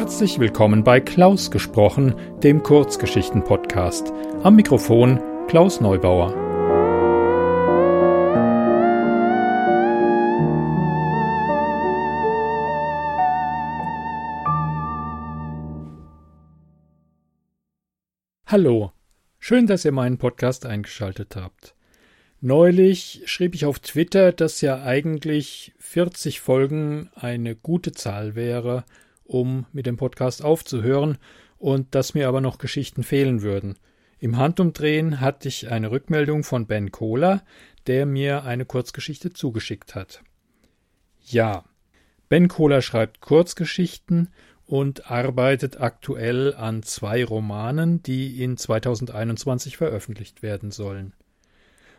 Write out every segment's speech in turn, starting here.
Herzlich willkommen bei Klaus gesprochen, dem Kurzgeschichten-Podcast. Am Mikrofon Klaus Neubauer. Hallo, schön, dass ihr meinen Podcast eingeschaltet habt. Neulich schrieb ich auf Twitter, dass ja eigentlich 40 Folgen eine gute Zahl wäre, um mit dem Podcast aufzuhören und dass mir aber noch Geschichten fehlen würden. Im Handumdrehen hatte ich eine Rückmeldung von Ben Kohler, der mir eine Kurzgeschichte zugeschickt hat. Ja, Ben Kohler schreibt Kurzgeschichten und arbeitet aktuell an zwei Romanen, die in 2021 veröffentlicht werden sollen.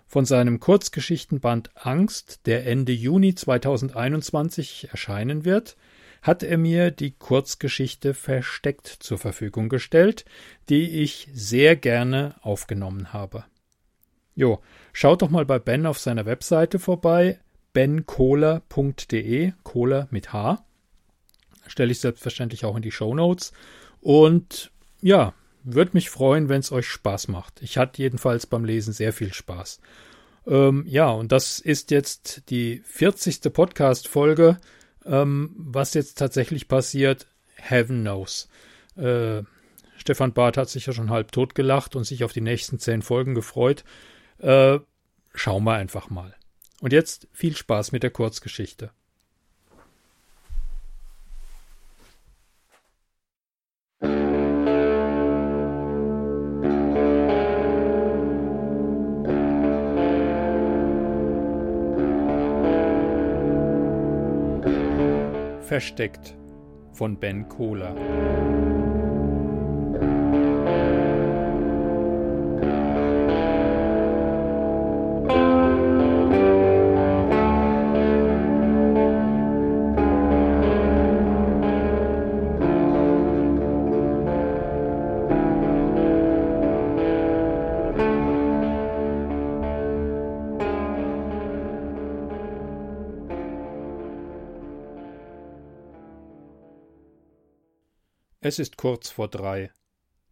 Von seinem Kurzgeschichtenband Angst, der Ende Juni 2021 erscheinen wird, hat er mir die Kurzgeschichte Versteckt zur Verfügung gestellt, die ich sehr gerne aufgenommen habe. Jo, schaut doch mal bei Ben auf seiner Webseite vorbei, benkohler.de, Kohler mit H. Stelle ich selbstverständlich auch in die Show Notes. Und ja, würde mich freuen, wenn es euch Spaß macht. Ich hatte jedenfalls beim Lesen sehr viel Spaß. Ähm, ja, und das ist jetzt die 40. Podcast-Folge. Ähm, was jetzt tatsächlich passiert, heaven knows. Äh, Stefan Barth hat sich ja schon halb tot gelacht und sich auf die nächsten zehn Folgen gefreut. Äh, schauen wir einfach mal. Und jetzt viel Spaß mit der Kurzgeschichte. Versteckt von Ben Kohler. Es ist kurz vor drei.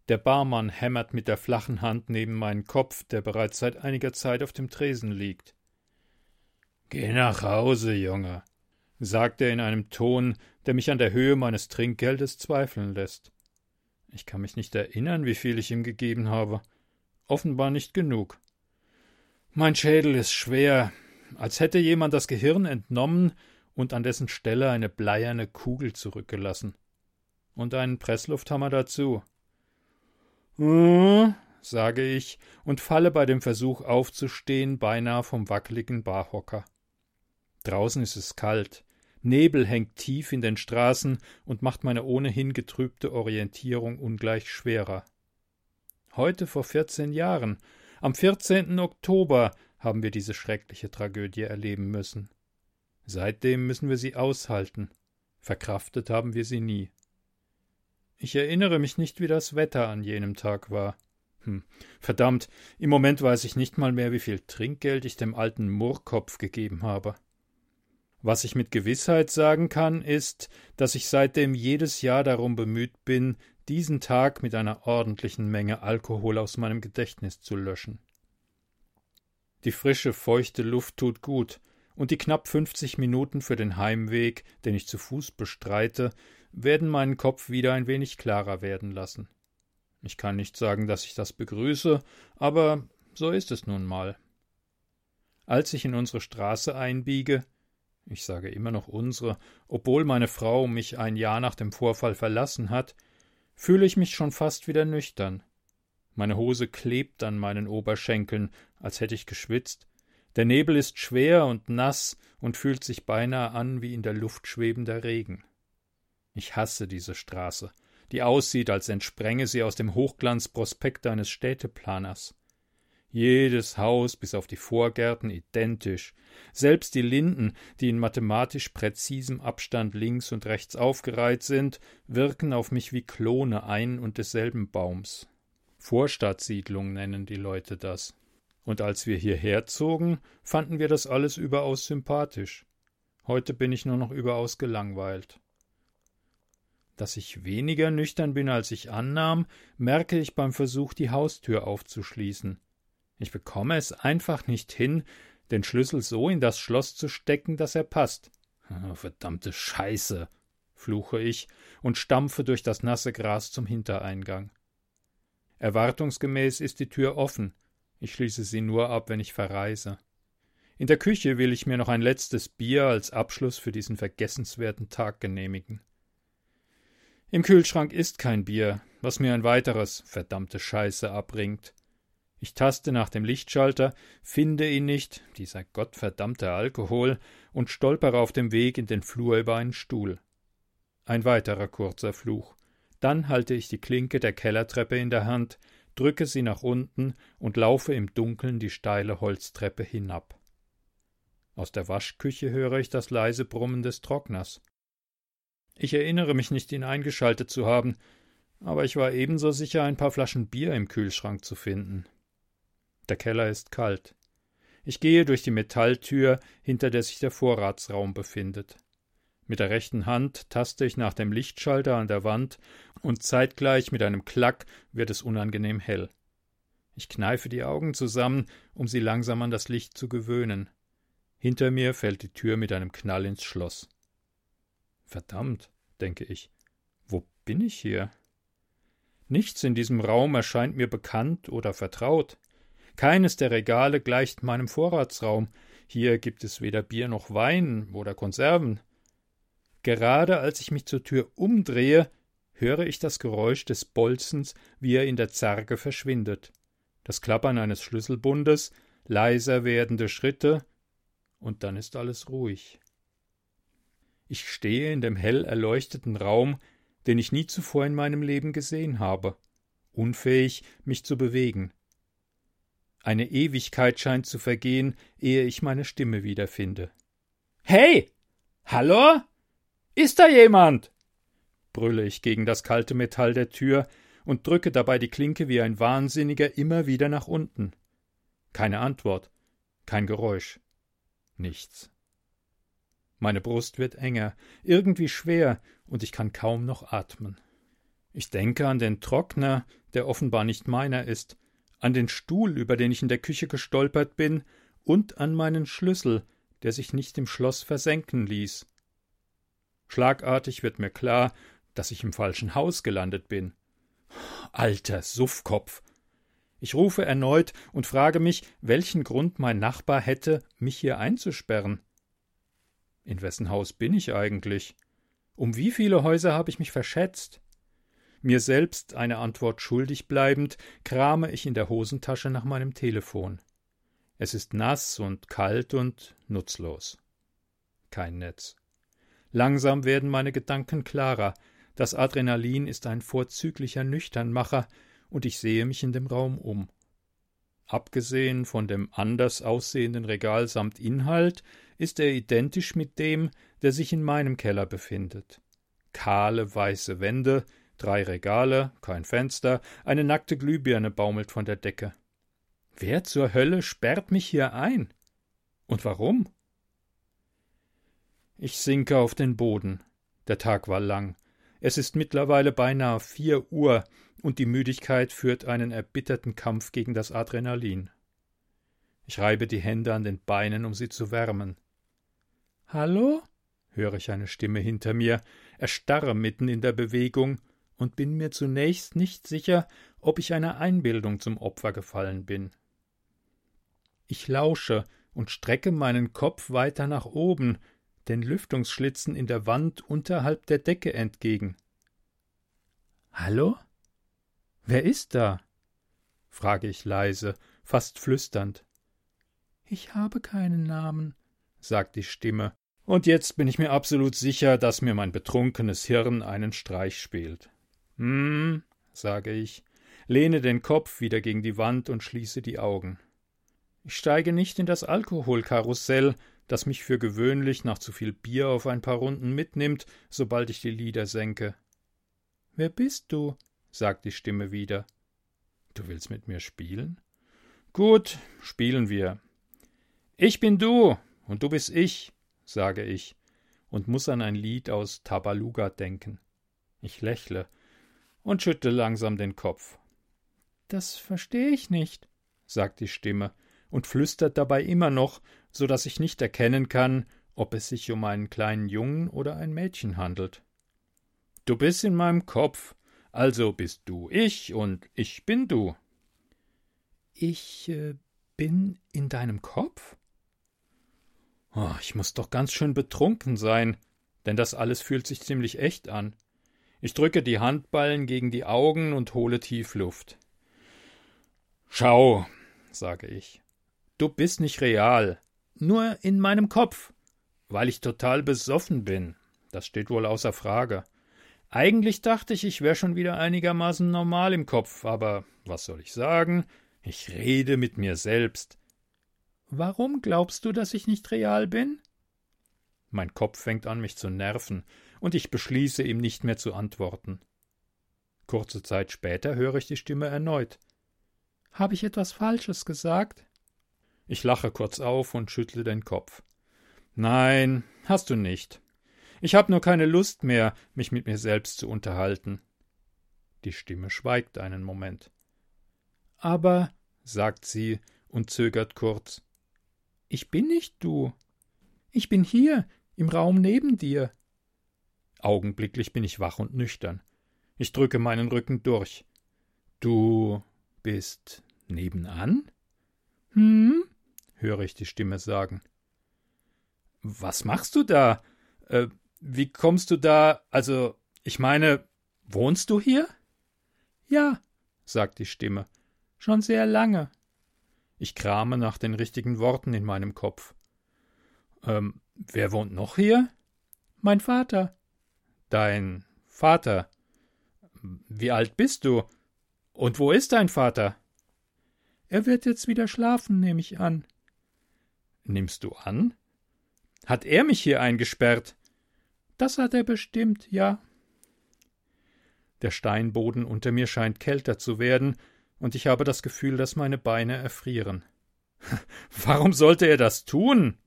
Der Barmann hämmert mit der flachen Hand neben meinen Kopf, der bereits seit einiger Zeit auf dem Tresen liegt. Geh nach Hause, Junge, sagt er in einem Ton, der mich an der Höhe meines Trinkgeldes zweifeln lässt. Ich kann mich nicht erinnern, wie viel ich ihm gegeben habe. Offenbar nicht genug. Mein Schädel ist schwer, als hätte jemand das Gehirn entnommen und an dessen Stelle eine bleierne Kugel zurückgelassen und einen Presslufthammer dazu. Hm, sage ich und falle bei dem Versuch aufzustehen beinahe vom wackeligen Barhocker. Draußen ist es kalt. Nebel hängt tief in den Straßen und macht meine ohnehin getrübte Orientierung ungleich schwerer. Heute vor vierzehn Jahren, am 14. Oktober, haben wir diese schreckliche Tragödie erleben müssen. Seitdem müssen wir sie aushalten. Verkraftet haben wir sie nie. Ich erinnere mich nicht, wie das Wetter an jenem Tag war. Hm. Verdammt, im Moment weiß ich nicht mal mehr, wie viel Trinkgeld ich dem alten Murrkopf gegeben habe. Was ich mit Gewissheit sagen kann, ist, dass ich seitdem jedes Jahr darum bemüht bin, diesen Tag mit einer ordentlichen Menge Alkohol aus meinem Gedächtnis zu löschen. Die frische, feuchte Luft tut gut, und die knapp fünfzig Minuten für den Heimweg, den ich zu Fuß bestreite, werden meinen Kopf wieder ein wenig klarer werden lassen. Ich kann nicht sagen, dass ich das begrüße, aber so ist es nun mal. Als ich in unsere Straße einbiege, ich sage immer noch unsere, obwohl meine Frau mich ein Jahr nach dem Vorfall verlassen hat, fühle ich mich schon fast wieder nüchtern. Meine Hose klebt an meinen Oberschenkeln, als hätte ich geschwitzt. Der Nebel ist schwer und nass und fühlt sich beinahe an wie in der Luft schwebender Regen. Ich hasse diese Straße, die aussieht, als entspränge sie aus dem Hochglanzprospekt eines Städteplaners. Jedes Haus bis auf die Vorgärten identisch, selbst die Linden, die in mathematisch präzisem Abstand links und rechts aufgereiht sind, wirken auf mich wie Klone ein und desselben Baums. Vorstadtsiedlung nennen die Leute das. Und als wir hierher zogen, fanden wir das alles überaus sympathisch. Heute bin ich nur noch überaus gelangweilt. Dass ich weniger nüchtern bin, als ich annahm, merke ich beim Versuch, die Haustür aufzuschließen. Ich bekomme es einfach nicht hin, den Schlüssel so in das Schloss zu stecken, dass er passt. Oh, verdammte Scheiße, fluche ich und stampfe durch das nasse Gras zum Hintereingang. Erwartungsgemäß ist die Tür offen. Ich schließe sie nur ab, wenn ich verreise. In der Küche will ich mir noch ein letztes Bier als Abschluss für diesen vergessenswerten Tag genehmigen. Im Kühlschrank ist kein Bier, was mir ein weiteres verdammte Scheiße abbringt. Ich taste nach dem Lichtschalter, finde ihn nicht, dieser gottverdammte Alkohol, und stolpere auf dem Weg in den Flur über einen Stuhl. Ein weiterer kurzer Fluch. Dann halte ich die Klinke der Kellertreppe in der Hand, drücke sie nach unten und laufe im Dunkeln die steile Holztreppe hinab. Aus der Waschküche höre ich das leise Brummen des Trockners. Ich erinnere mich nicht, ihn eingeschaltet zu haben, aber ich war ebenso sicher, ein paar Flaschen Bier im Kühlschrank zu finden. Der Keller ist kalt. Ich gehe durch die Metalltür, hinter der sich der Vorratsraum befindet. Mit der rechten Hand taste ich nach dem Lichtschalter an der Wand und zeitgleich mit einem Klack wird es unangenehm hell. Ich kneife die Augen zusammen, um sie langsam an das Licht zu gewöhnen. Hinter mir fällt die Tür mit einem Knall ins Schloss. Verdammt, denke ich, wo bin ich hier? Nichts in diesem Raum erscheint mir bekannt oder vertraut. Keines der Regale gleicht meinem Vorratsraum. Hier gibt es weder Bier noch Wein oder Konserven. Gerade als ich mich zur Tür umdrehe, höre ich das Geräusch des Bolzens, wie er in der Zerge verschwindet, das Klappern eines Schlüsselbundes, leiser werdende Schritte, und dann ist alles ruhig. Ich stehe in dem hell erleuchteten Raum, den ich nie zuvor in meinem Leben gesehen habe, unfähig, mich zu bewegen. Eine Ewigkeit scheint zu vergehen, ehe ich meine Stimme wiederfinde. Hey. Hallo? Ist da jemand? brülle ich gegen das kalte Metall der Tür und drücke dabei die Klinke wie ein Wahnsinniger immer wieder nach unten. Keine Antwort, kein Geräusch, nichts. Meine Brust wird enger, irgendwie schwer, und ich kann kaum noch atmen. Ich denke an den Trockner, der offenbar nicht meiner ist, an den Stuhl, über den ich in der Küche gestolpert bin, und an meinen Schlüssel, der sich nicht im Schloss versenken ließ. Schlagartig wird mir klar, dass ich im falschen Haus gelandet bin. Alter Suffkopf. Ich rufe erneut und frage mich, welchen Grund mein Nachbar hätte, mich hier einzusperren. In wessen Haus bin ich eigentlich? Um wie viele Häuser habe ich mich verschätzt? Mir selbst eine Antwort schuldig bleibend, krame ich in der Hosentasche nach meinem Telefon. Es ist nass und kalt und nutzlos. Kein Netz. Langsam werden meine Gedanken klarer. Das Adrenalin ist ein vorzüglicher Nüchternmacher, und ich sehe mich in dem Raum um. Abgesehen von dem anders aussehenden Regal samt Inhalt ist er identisch mit dem, der sich in meinem Keller befindet. Kahle weiße Wände, Drei Regale, kein Fenster, eine nackte Glühbirne baumelt von der Decke. Wer zur Hölle sperrt mich hier ein? Und warum? Ich sinke auf den Boden. Der Tag war lang. Es ist mittlerweile beinahe vier Uhr, und die Müdigkeit führt einen erbitterten Kampf gegen das Adrenalin. Ich reibe die Hände an den Beinen, um sie zu wärmen. Hallo? höre ich eine Stimme hinter mir, erstarre mitten in der Bewegung und bin mir zunächst nicht sicher, ob ich einer Einbildung zum Opfer gefallen bin. Ich lausche und strecke meinen Kopf weiter nach oben, den Lüftungsschlitzen in der Wand unterhalb der Decke entgegen. Hallo? Wer ist da? frage ich leise, fast flüsternd. Ich habe keinen Namen, sagt die Stimme, und jetzt bin ich mir absolut sicher, dass mir mein betrunkenes Hirn einen Streich spielt. Hm, sage ich, lehne den Kopf wieder gegen die Wand und schließe die Augen. Ich steige nicht in das Alkoholkarussell, das mich für gewöhnlich nach zu viel Bier auf ein paar Runden mitnimmt, sobald ich die Lieder senke. Wer bist du? sagt die Stimme wieder. Du willst mit mir spielen? Gut, spielen wir. Ich bin du und du bist ich, sage ich und muss an ein Lied aus Tabaluga denken. Ich lächle und schüttle langsam den Kopf. Das verstehe ich nicht, sagt die Stimme und flüstert dabei immer noch, so dass ich nicht erkennen kann, ob es sich um einen kleinen Jungen oder ein Mädchen handelt. Du bist in meinem Kopf, also bist du ich und ich bin du. Ich äh, bin in deinem Kopf? Oh, ich muss doch ganz schön betrunken sein, denn das alles fühlt sich ziemlich echt an. Ich drücke die Handballen gegen die Augen und hole tief Luft. Schau, sage ich. Du bist nicht real, nur in meinem Kopf, weil ich total besoffen bin. Das steht wohl außer Frage. Eigentlich dachte ich, ich wäre schon wieder einigermaßen normal im Kopf, aber was soll ich sagen? Ich rede mit mir selbst. Warum glaubst du, dass ich nicht real bin? Mein Kopf fängt an, mich zu nerven, und ich beschließe, ihm nicht mehr zu antworten. Kurze Zeit später höre ich die Stimme erneut. Habe ich etwas Falsches gesagt? Ich lache kurz auf und schüttle den Kopf. Nein, hast du nicht. Ich habe nur keine Lust mehr, mich mit mir selbst zu unterhalten. Die Stimme schweigt einen Moment. Aber, sagt sie und zögert kurz, ich bin nicht du. Ich bin hier, im Raum neben dir. Augenblicklich bin ich wach und nüchtern. Ich drücke meinen Rücken durch. Du bist nebenan? Hm? höre ich die Stimme sagen. Was machst du da? Äh, wie kommst du da? Also, ich meine, wohnst du hier? Ja, sagt die Stimme. Schon sehr lange. Ich krame nach den richtigen Worten in meinem Kopf. Ähm, wer wohnt noch hier? Mein Vater. Dein Vater. Wie alt bist du? Und wo ist dein Vater? Er wird jetzt wieder schlafen, nehme ich an. Nimmst du an? Hat er mich hier eingesperrt? Das hat er bestimmt, ja. Der Steinboden unter mir scheint kälter zu werden, und ich habe das Gefühl, dass meine Beine erfrieren. Warum sollte er das tun?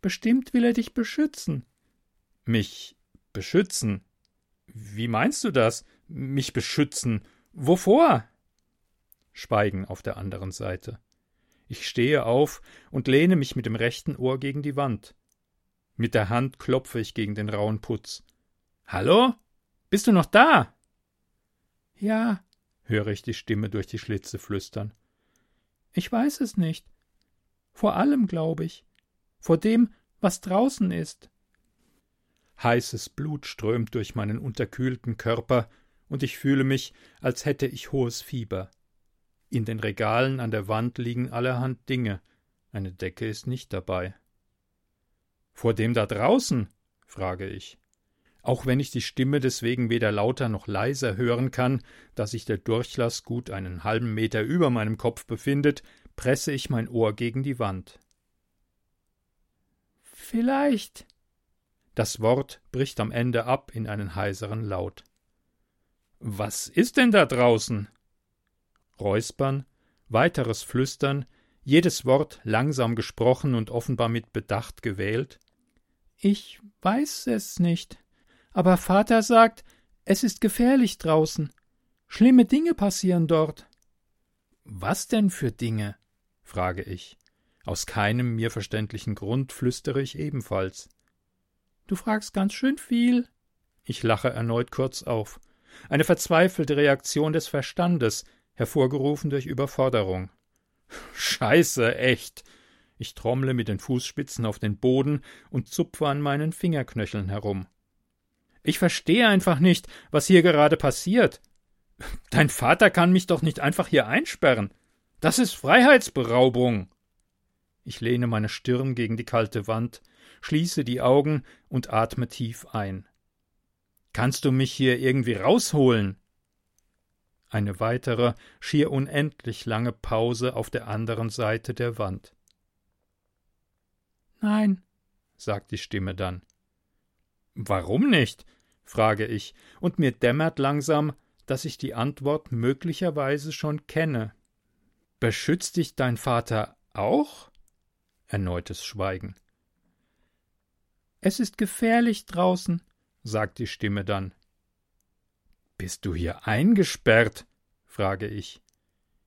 Bestimmt will er dich beschützen. Mich beschützen? Wie meinst du das? Mich beschützen? Wovor? Schweigen auf der anderen Seite. Ich stehe auf und lehne mich mit dem rechten Ohr gegen die Wand. Mit der Hand klopfe ich gegen den rauen Putz. Hallo? Bist du noch da? Ja, höre ich die Stimme durch die Schlitze flüstern. Ich weiß es nicht. Vor allem, glaube ich. Vor dem, was draußen ist. Heißes Blut strömt durch meinen unterkühlten Körper, und ich fühle mich, als hätte ich hohes Fieber. In den Regalen an der Wand liegen allerhand Dinge, eine Decke ist nicht dabei. Vor dem da draußen? frage ich. Auch wenn ich die Stimme deswegen weder lauter noch leiser hören kann, da sich der Durchlass gut einen halben Meter über meinem Kopf befindet, presse ich mein Ohr gegen die Wand. Vielleicht. Das Wort bricht am Ende ab in einen heiseren Laut. Was ist denn da draußen? Räuspern, weiteres Flüstern, jedes Wort langsam gesprochen und offenbar mit Bedacht gewählt. Ich weiß es nicht, aber Vater sagt, es ist gefährlich draußen. Schlimme Dinge passieren dort. Was denn für Dinge? frage ich. Aus keinem mir verständlichen Grund flüstere ich ebenfalls. Du fragst ganz schön viel. Ich lache erneut kurz auf. Eine verzweifelte Reaktion des Verstandes, hervorgerufen durch Überforderung. Scheiße, echt. Ich trommle mit den Fußspitzen auf den Boden und zupfe an meinen Fingerknöcheln herum. Ich verstehe einfach nicht, was hier gerade passiert. Dein Vater kann mich doch nicht einfach hier einsperren. Das ist Freiheitsberaubung. Ich lehne meine Stirn gegen die kalte Wand, schließe die Augen und atme tief ein. Kannst du mich hier irgendwie rausholen? Eine weitere, schier unendlich lange Pause auf der anderen Seite der Wand. Nein, sagt die Stimme dann. Warum nicht? frage ich, und mir dämmert langsam, dass ich die Antwort möglicherweise schon kenne. Beschützt dich dein Vater auch? Erneutes Schweigen. Es ist gefährlich draußen, sagt die Stimme dann. Bist du hier eingesperrt? frage ich.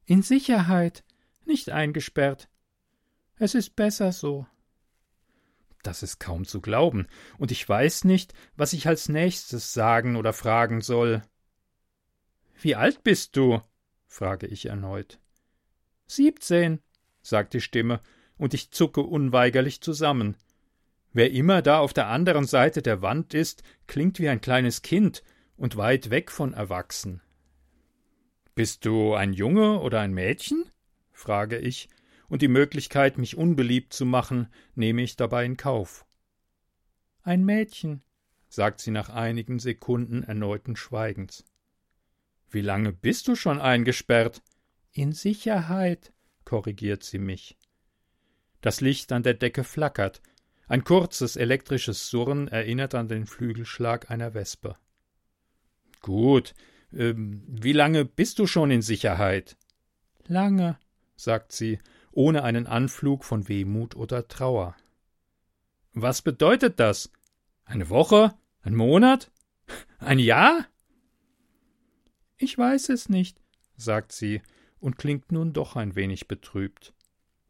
In Sicherheit, nicht eingesperrt. Es ist besser so. Das ist kaum zu glauben, und ich weiß nicht, was ich als nächstes sagen oder fragen soll. Wie alt bist du? frage ich erneut. Siebzehn, sagt die Stimme, und ich zucke unweigerlich zusammen. Wer immer da auf der anderen Seite der Wand ist, klingt wie ein kleines Kind und weit weg von erwachsen. Bist du ein Junge oder ein Mädchen? frage ich, und die Möglichkeit, mich unbeliebt zu machen, nehme ich dabei in Kauf. Ein Mädchen, sagt sie nach einigen Sekunden erneuten Schweigens. Wie lange bist du schon eingesperrt? In Sicherheit, korrigiert sie mich. Das Licht an der Decke flackert. Ein kurzes elektrisches Surren erinnert an den Flügelschlag einer Wespe. Gut. Ähm, wie lange bist du schon in Sicherheit? Lange, sagt sie, ohne einen Anflug von Wehmut oder Trauer. Was bedeutet das? Eine Woche? Ein Monat? Ein Jahr? Ich weiß es nicht, sagt sie und klingt nun doch ein wenig betrübt.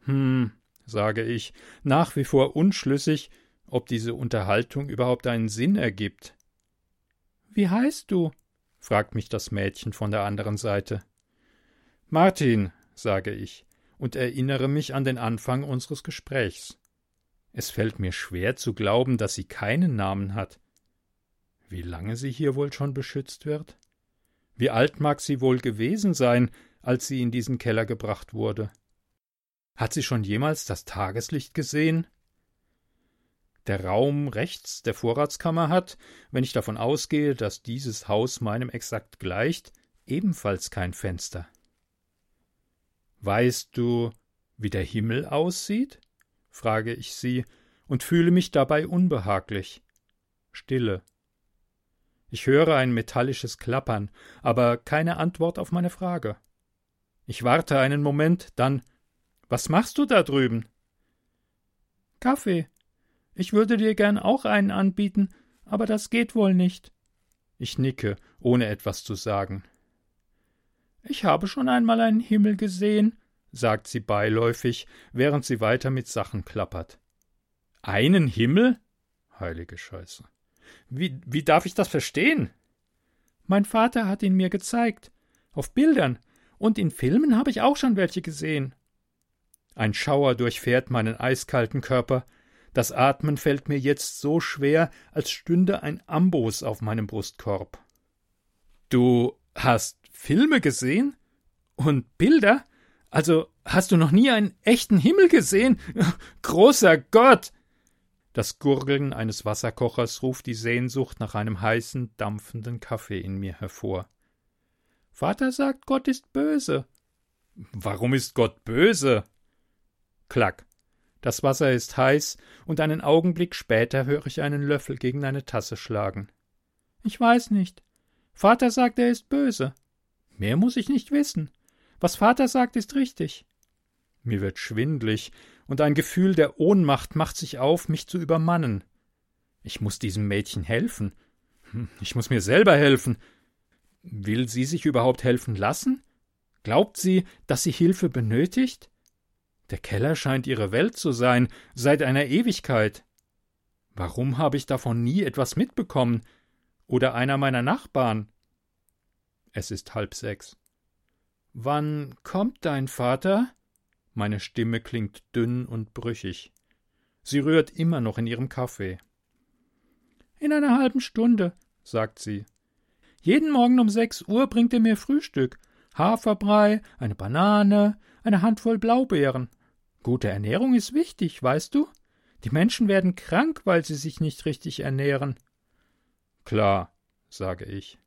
Hm, sage ich, nach wie vor unschlüssig, ob diese Unterhaltung überhaupt einen Sinn ergibt. Wie heißt du? fragt mich das Mädchen von der anderen Seite. Martin, sage ich und erinnere mich an den Anfang unseres Gesprächs. Es fällt mir schwer zu glauben, dass sie keinen Namen hat. Wie lange sie hier wohl schon beschützt wird? Wie alt mag sie wohl gewesen sein, als sie in diesen Keller gebracht wurde? Hat sie schon jemals das Tageslicht gesehen? der Raum rechts der Vorratskammer hat, wenn ich davon ausgehe, dass dieses Haus meinem exakt gleicht, ebenfalls kein Fenster. Weißt du, wie der Himmel aussieht? frage ich sie und fühle mich dabei unbehaglich. Stille. Ich höre ein metallisches Klappern, aber keine Antwort auf meine Frage. Ich warte einen Moment, dann Was machst du da drüben? Kaffee, ich würde dir gern auch einen anbieten, aber das geht wohl nicht. Ich nicke, ohne etwas zu sagen. Ich habe schon einmal einen Himmel gesehen, sagt sie beiläufig, während sie weiter mit Sachen klappert. Einen Himmel? Heilige Scheiße. Wie, wie darf ich das verstehen? Mein Vater hat ihn mir gezeigt. Auf Bildern. Und in Filmen habe ich auch schon welche gesehen. Ein Schauer durchfährt meinen eiskalten Körper, das Atmen fällt mir jetzt so schwer, als stünde ein Amboß auf meinem Brustkorb. Du hast Filme gesehen? Und Bilder? Also hast du noch nie einen echten Himmel gesehen? Großer Gott! Das Gurgeln eines Wasserkochers ruft die Sehnsucht nach einem heißen, dampfenden Kaffee in mir hervor. Vater sagt, Gott ist böse. Warum ist Gott böse? Klack. Das Wasser ist heiß, und einen Augenblick später höre ich einen Löffel gegen eine Tasse schlagen. Ich weiß nicht. Vater sagt, er ist böse. Mehr muss ich nicht wissen. Was Vater sagt, ist richtig. Mir wird schwindlig, und ein Gefühl der Ohnmacht macht sich auf, mich zu übermannen. Ich muss diesem Mädchen helfen. Hm, ich muss mir selber helfen. Will sie sich überhaupt helfen lassen? Glaubt sie, dass sie Hilfe benötigt? Der Keller scheint ihre Welt zu sein, seit einer Ewigkeit. Warum habe ich davon nie etwas mitbekommen? Oder einer meiner Nachbarn? Es ist halb sechs. Wann kommt dein Vater? Meine Stimme klingt dünn und brüchig. Sie rührt immer noch in ihrem Kaffee. In einer halben Stunde, sagt sie. Jeden Morgen um sechs Uhr bringt er mir Frühstück. Haferbrei, eine Banane, eine Handvoll Blaubeeren, Gute Ernährung ist wichtig, weißt du? Die Menschen werden krank, weil sie sich nicht richtig ernähren. Klar, sage ich.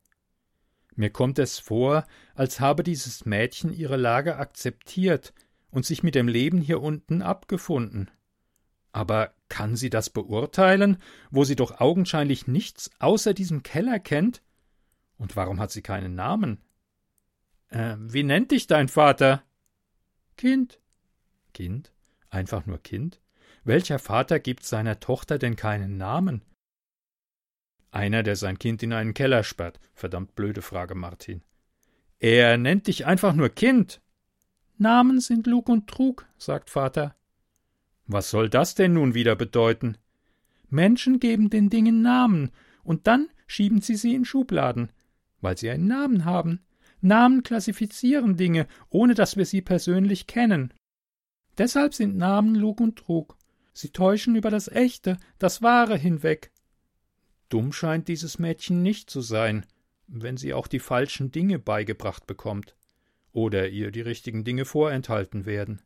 Mir kommt es vor, als habe dieses Mädchen ihre Lage akzeptiert und sich mit dem Leben hier unten abgefunden. Aber kann sie das beurteilen, wo sie doch augenscheinlich nichts außer diesem Keller kennt? Und warum hat sie keinen Namen? Äh, wie nennt dich dein Vater? Kind, Kind? Einfach nur Kind? Welcher Vater gibt seiner Tochter denn keinen Namen? Einer, der sein Kind in einen Keller sperrt. Verdammt blöde Frage, Martin. Er nennt dich einfach nur Kind. Namen sind Lug und Trug, sagt Vater. Was soll das denn nun wieder bedeuten? Menschen geben den Dingen Namen, und dann schieben sie sie in Schubladen, weil sie einen Namen haben. Namen klassifizieren Dinge, ohne dass wir sie persönlich kennen. Deshalb sind Namen Lug und Trug. Sie täuschen über das Echte, das Wahre hinweg. Dumm scheint dieses Mädchen nicht zu sein, wenn sie auch die falschen Dinge beigebracht bekommt oder ihr die richtigen Dinge vorenthalten werden.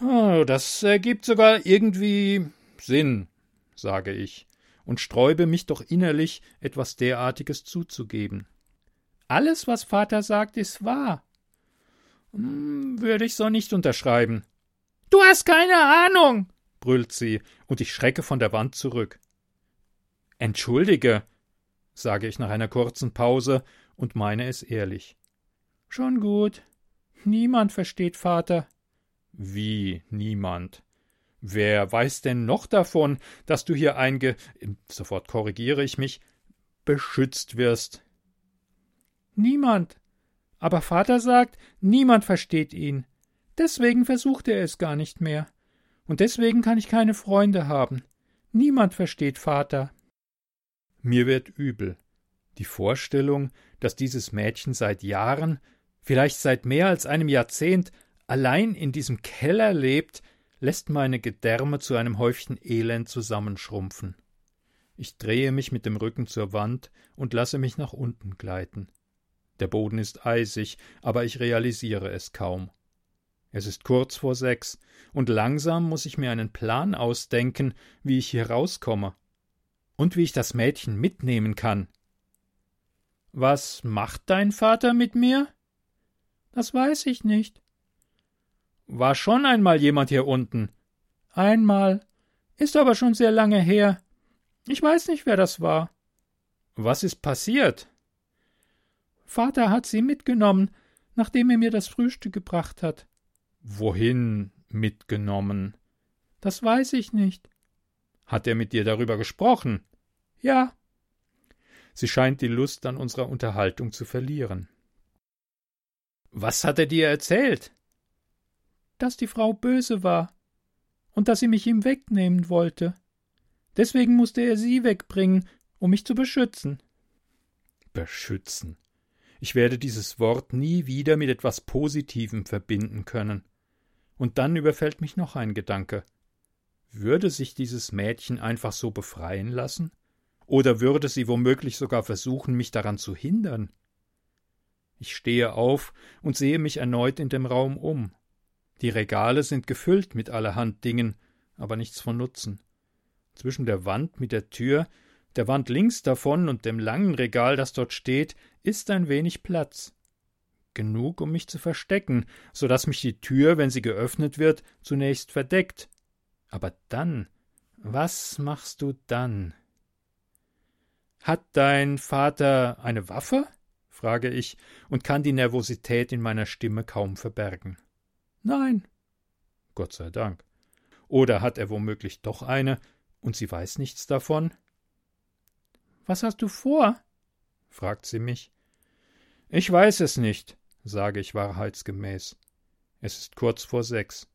Oh, das ergibt sogar irgendwie Sinn, sage ich, und sträube mich doch innerlich, etwas derartiges zuzugeben. Alles, was Vater sagt, ist wahr. Hm, würde ich so nicht unterschreiben. Du hast keine Ahnung, brüllt sie, und ich schrecke von der Wand zurück. Entschuldige, sage ich nach einer kurzen Pause und meine es ehrlich. Schon gut. Niemand versteht Vater. Wie niemand? Wer weiß denn noch davon, dass du hier einge. Sofort korrigiere ich mich. beschützt wirst? Niemand. Aber Vater sagt, niemand versteht ihn. Deswegen versucht er es gar nicht mehr. Und deswegen kann ich keine Freunde haben. Niemand versteht Vater. Mir wird übel. Die Vorstellung, dass dieses Mädchen seit Jahren vielleicht seit mehr als einem Jahrzehnt allein in diesem Keller lebt, lässt meine Gedärme zu einem Häufchen Elend zusammenschrumpfen. Ich drehe mich mit dem Rücken zur Wand und lasse mich nach unten gleiten. Der Boden ist eisig, aber ich realisiere es kaum. Es ist kurz vor sechs, und langsam muss ich mir einen Plan ausdenken, wie ich hier rauskomme. Und wie ich das Mädchen mitnehmen kann. Was macht dein Vater mit mir? Das weiß ich nicht. War schon einmal jemand hier unten? Einmal. Ist aber schon sehr lange her. Ich weiß nicht, wer das war. Was ist passiert? Vater hat sie mitgenommen, nachdem er mir das Frühstück gebracht hat. Wohin mitgenommen? Das weiß ich nicht. Hat er mit dir darüber gesprochen? Ja. Sie scheint die Lust an unserer Unterhaltung zu verlieren. Was hat er dir erzählt? Dass die Frau böse war und dass sie mich ihm wegnehmen wollte. Deswegen musste er sie wegbringen, um mich zu beschützen. Beschützen. Ich werde dieses Wort nie wieder mit etwas Positivem verbinden können. Und dann überfällt mich noch ein Gedanke. Würde sich dieses Mädchen einfach so befreien lassen? Oder würde sie womöglich sogar versuchen, mich daran zu hindern? Ich stehe auf und sehe mich erneut in dem Raum um. Die Regale sind gefüllt mit allerhand Dingen, aber nichts von Nutzen. Zwischen der Wand mit der Tür, der Wand links davon und dem langen Regal, das dort steht, ist ein wenig Platz. Genug, um mich zu verstecken, so dass mich die Tür, wenn sie geöffnet wird, zunächst verdeckt. Aber dann, was machst du dann? Hat dein Vater eine Waffe? frage ich und kann die Nervosität in meiner Stimme kaum verbergen. Nein. Gott sei Dank. Oder hat er womöglich doch eine und sie weiß nichts davon? Was hast du vor? fragt sie mich. Ich weiß es nicht, sage ich wahrheitsgemäß. Es ist kurz vor sechs.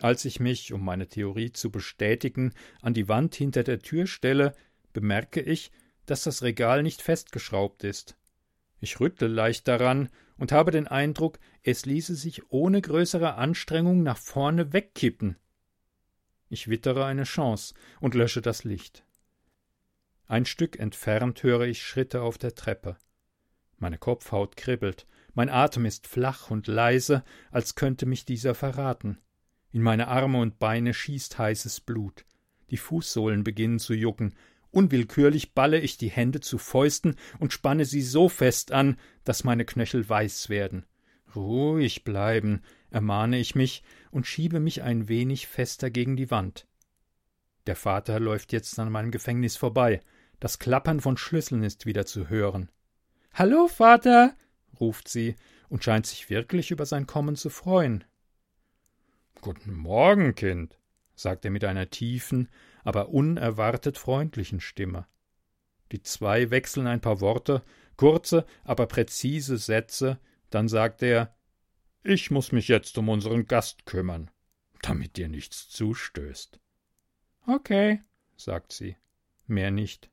Als ich mich, um meine Theorie zu bestätigen, an die Wand hinter der Tür stelle, bemerke ich, dass das Regal nicht festgeschraubt ist. Ich rüttle leicht daran und habe den Eindruck, es ließe sich ohne größere Anstrengung nach vorne wegkippen. Ich wittere eine Chance und lösche das Licht. Ein Stück entfernt höre ich Schritte auf der Treppe. Meine Kopfhaut kribbelt, mein Atem ist flach und leise, als könnte mich dieser verraten. In meine Arme und Beine schießt heißes Blut. Die Fußsohlen beginnen zu jucken, Unwillkürlich balle ich die Hände zu Fäusten und spanne sie so fest an, dass meine Knöchel weiß werden. Ruhig bleiben, ermahne ich mich und schiebe mich ein wenig fester gegen die Wand. Der Vater läuft jetzt an meinem Gefängnis vorbei. Das Klappern von Schlüsseln ist wieder zu hören. Hallo, Vater, ruft sie und scheint sich wirklich über sein Kommen zu freuen. Guten Morgen, Kind, sagt er mit einer tiefen, aber unerwartet freundlichen Stimme. Die zwei wechseln ein paar Worte, kurze, aber präzise Sätze, dann sagt er Ich muss mich jetzt um unseren Gast kümmern, damit dir nichts zustößt. Okay, sagt sie, mehr nicht.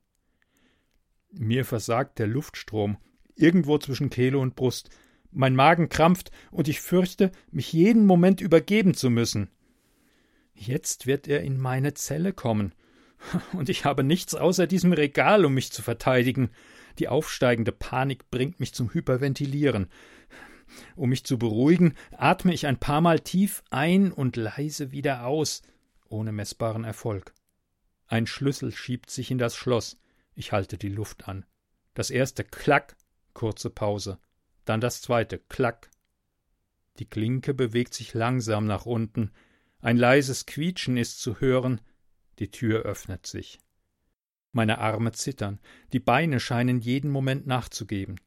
Mir versagt der Luftstrom, irgendwo zwischen Kehle und Brust, mein Magen krampft, und ich fürchte, mich jeden Moment übergeben zu müssen. Jetzt wird er in meine Zelle kommen, und ich habe nichts außer diesem Regal, um mich zu verteidigen. Die aufsteigende Panik bringt mich zum Hyperventilieren. Um mich zu beruhigen, atme ich ein paar Mal tief ein und leise wieder aus, ohne messbaren Erfolg. Ein Schlüssel schiebt sich in das Schloss. Ich halte die Luft an. Das erste Klack, kurze Pause. Dann das zweite Klack. Die Klinke bewegt sich langsam nach unten. Ein leises Quietschen ist zu hören. Die Tür öffnet sich. Meine Arme zittern, die Beine scheinen jeden Moment nachzugeben.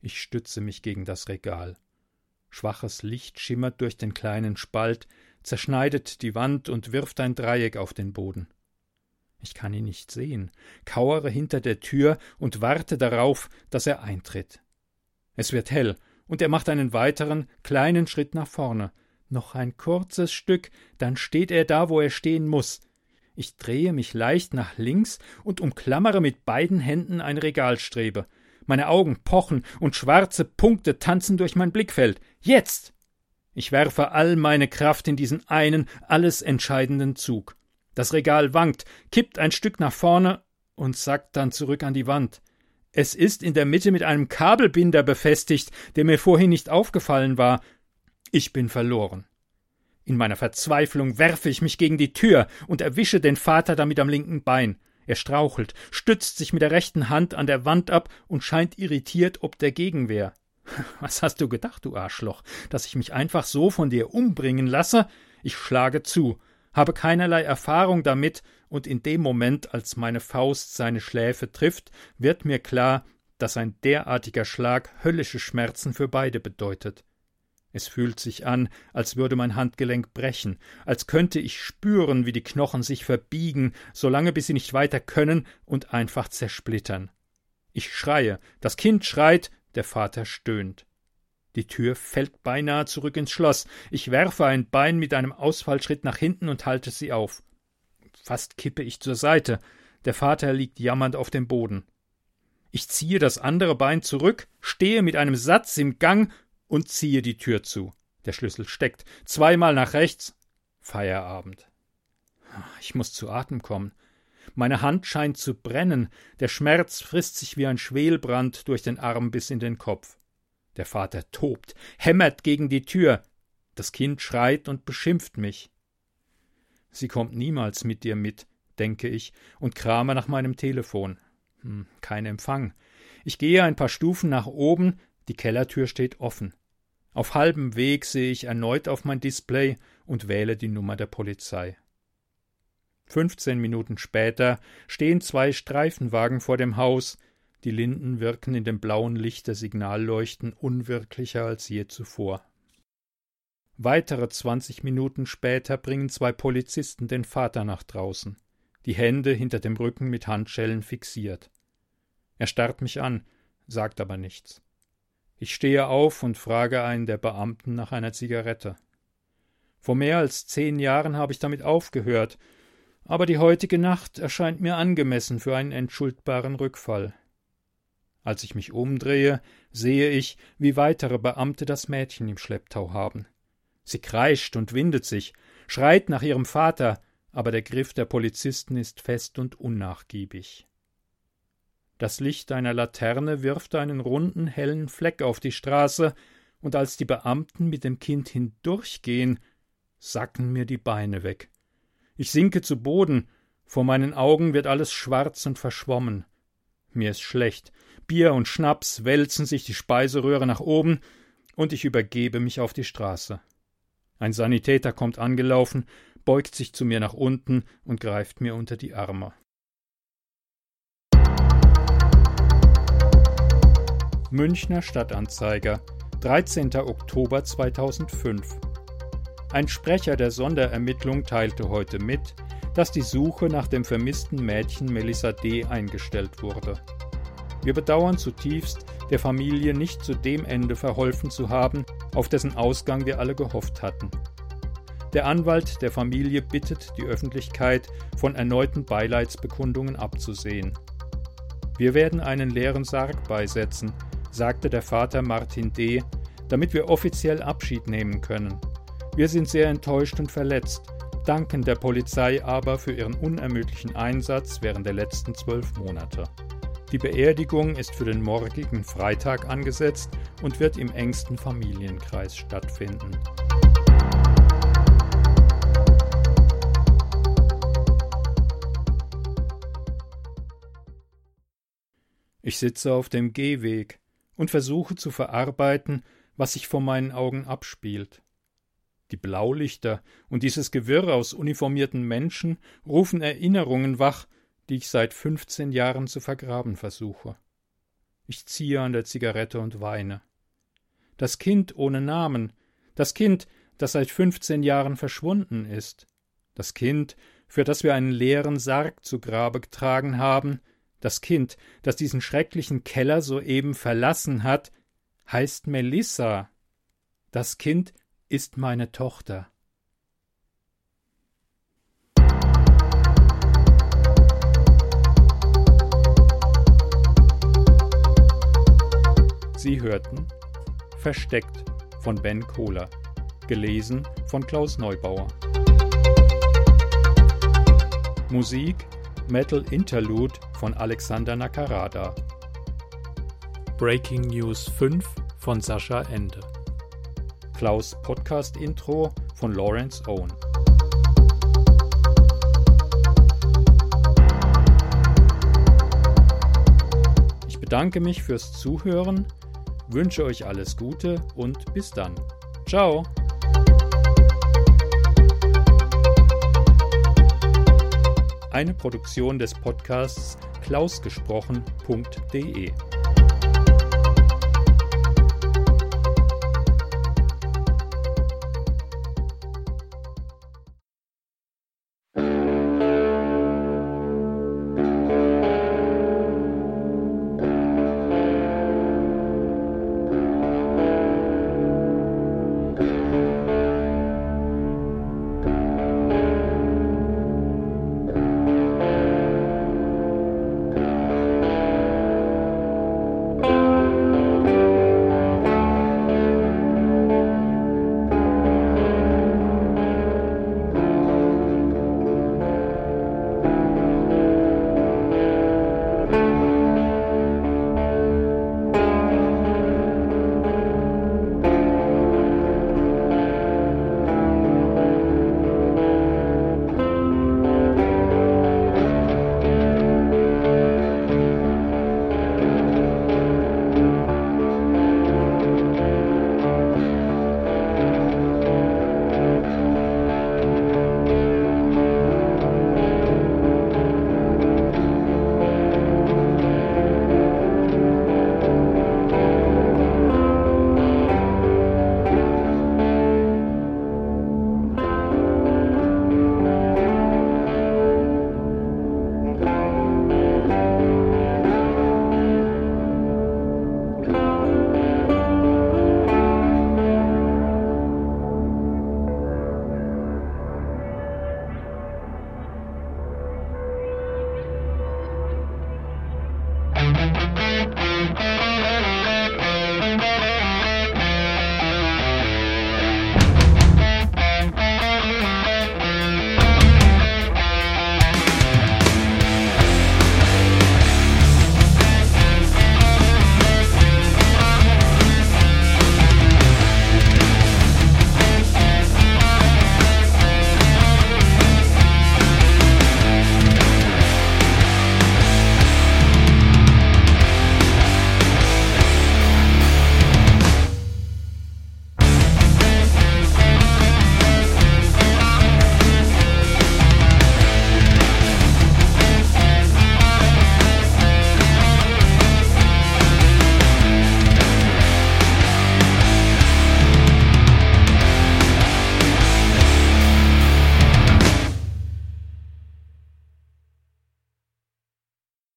Ich stütze mich gegen das Regal. Schwaches Licht schimmert durch den kleinen Spalt, zerschneidet die Wand und wirft ein Dreieck auf den Boden. Ich kann ihn nicht sehen, kauere hinter der Tür und warte darauf, dass er eintritt. Es wird hell, und er macht einen weiteren, kleinen Schritt nach vorne. Noch ein kurzes Stück, dann steht er da, wo er stehen muss. Ich drehe mich leicht nach links und umklammere mit beiden Händen ein Regalstrebe. Meine Augen pochen und schwarze Punkte tanzen durch mein Blickfeld. Jetzt! Ich werfe all meine Kraft in diesen einen, alles entscheidenden Zug. Das Regal wankt, kippt ein Stück nach vorne und sackt dann zurück an die Wand. Es ist in der Mitte mit einem Kabelbinder befestigt, der mir vorhin nicht aufgefallen war. Ich bin verloren. In meiner Verzweiflung werfe ich mich gegen die Tür und erwische den Vater damit am linken Bein. Er strauchelt, stützt sich mit der rechten Hand an der Wand ab und scheint irritiert ob der Gegenwehr. Was hast du gedacht, du Arschloch, dass ich mich einfach so von dir umbringen lasse? Ich schlage zu, habe keinerlei Erfahrung damit, und in dem Moment, als meine Faust seine Schläfe trifft, wird mir klar, dass ein derartiger Schlag höllische Schmerzen für beide bedeutet. Es fühlt sich an, als würde mein Handgelenk brechen, als könnte ich spüren, wie die Knochen sich verbiegen, solange bis sie nicht weiter können und einfach zersplittern. Ich schreie, das Kind schreit, der Vater stöhnt. Die Tür fällt beinahe zurück ins Schloss. Ich werfe ein Bein mit einem Ausfallschritt nach hinten und halte sie auf. Fast kippe ich zur Seite. Der Vater liegt jammernd auf dem Boden. Ich ziehe das andere Bein zurück, stehe mit einem Satz im Gang und ziehe die Tür zu. Der Schlüssel steckt. Zweimal nach rechts. Feierabend. Ich muss zu Atem kommen. Meine Hand scheint zu brennen. Der Schmerz frisst sich wie ein Schwelbrand durch den Arm bis in den Kopf. Der Vater tobt, hämmert gegen die Tür. Das Kind schreit und beschimpft mich. Sie kommt niemals mit dir mit, denke ich, und krame nach meinem Telefon. Hm, kein Empfang. Ich gehe ein paar Stufen nach oben, die Kellertür steht offen. Auf halbem Weg sehe ich erneut auf mein Display und wähle die Nummer der Polizei. Fünfzehn Minuten später stehen zwei Streifenwagen vor dem Haus, die Linden wirken in dem blauen Licht der Signalleuchten unwirklicher als je zuvor. Weitere zwanzig Minuten später bringen zwei Polizisten den Vater nach draußen, die Hände hinter dem Rücken mit Handschellen fixiert. Er starrt mich an, sagt aber nichts. Ich stehe auf und frage einen der Beamten nach einer Zigarette. Vor mehr als zehn Jahren habe ich damit aufgehört, aber die heutige Nacht erscheint mir angemessen für einen entschuldbaren Rückfall. Als ich mich umdrehe, sehe ich, wie weitere Beamte das Mädchen im Schlepptau haben. Sie kreischt und windet sich, schreit nach ihrem Vater, aber der Griff der Polizisten ist fest und unnachgiebig. Das Licht einer Laterne wirft einen runden, hellen Fleck auf die Straße, und als die Beamten mit dem Kind hindurchgehen, sacken mir die Beine weg. Ich sinke zu Boden, vor meinen Augen wird alles schwarz und verschwommen. Mir ist schlecht, Bier und Schnaps wälzen sich die Speiseröhre nach oben, und ich übergebe mich auf die Straße. Ein Sanitäter kommt angelaufen, beugt sich zu mir nach unten und greift mir unter die Arme. Münchner Stadtanzeiger, 13. Oktober 2005. Ein Sprecher der Sonderermittlung teilte heute mit, dass die Suche nach dem vermissten Mädchen Melissa D. eingestellt wurde. Wir bedauern zutiefst, der Familie nicht zu dem Ende verholfen zu haben, auf dessen Ausgang wir alle gehofft hatten. Der Anwalt der Familie bittet die Öffentlichkeit, von erneuten Beileidsbekundungen abzusehen. Wir werden einen leeren Sarg beisetzen, sagte der Vater Martin D., damit wir offiziell Abschied nehmen können. Wir sind sehr enttäuscht und verletzt, danken der Polizei aber für ihren unermüdlichen Einsatz während der letzten zwölf Monate. Die Beerdigung ist für den morgigen Freitag angesetzt und wird im engsten Familienkreis stattfinden. Ich sitze auf dem Gehweg und versuche zu verarbeiten, was sich vor meinen Augen abspielt. Die Blaulichter und dieses Gewirr aus uniformierten Menschen rufen Erinnerungen wach, die ich seit fünfzehn Jahren zu vergraben versuche. Ich ziehe an der Zigarette und weine. Das Kind ohne Namen, das Kind, das seit fünfzehn Jahren verschwunden ist, das Kind, für das wir einen leeren Sarg zu Grabe getragen haben, das Kind, das diesen schrecklichen Keller soeben verlassen hat, heißt Melissa. Das Kind ist meine Tochter. Sie hörten Versteckt von Ben Kohler, gelesen von Klaus Neubauer. Musik Metal Interlude von Alexander Nakarada. Breaking News 5 von Sascha Ende. Klaus Podcast Intro von Lawrence Owen. Ich bedanke mich fürs Zuhören wünsche euch alles Gute und bis dann. Ciao! Eine Produktion des Podcasts klausgesprochen.de